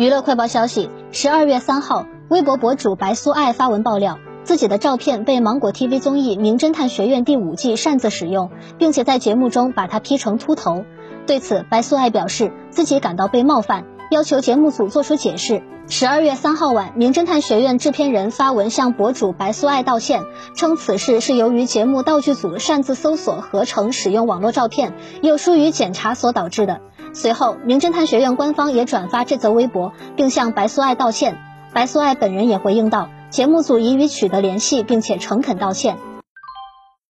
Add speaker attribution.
Speaker 1: 娱乐快报消息：十二月三号，微博博主白苏爱发文爆料，自己的照片被芒果 TV 综艺《名侦探学院》第五季擅自使用，并且在节目中把她 P 成秃头。对此，白苏爱表示自己感到被冒犯，要求节目组做出解释。十二月三号晚，《名侦探学院》制片人发文向博主白苏爱道歉，称此事是由于节目道具组擅自搜索合成使用网络照片，又疏于检查所导致的。随后，名侦探学院官方也转发这则微博，并向白苏爱道歉。白苏爱本人也回应道，节目组已与取得联系，并且诚恳道歉。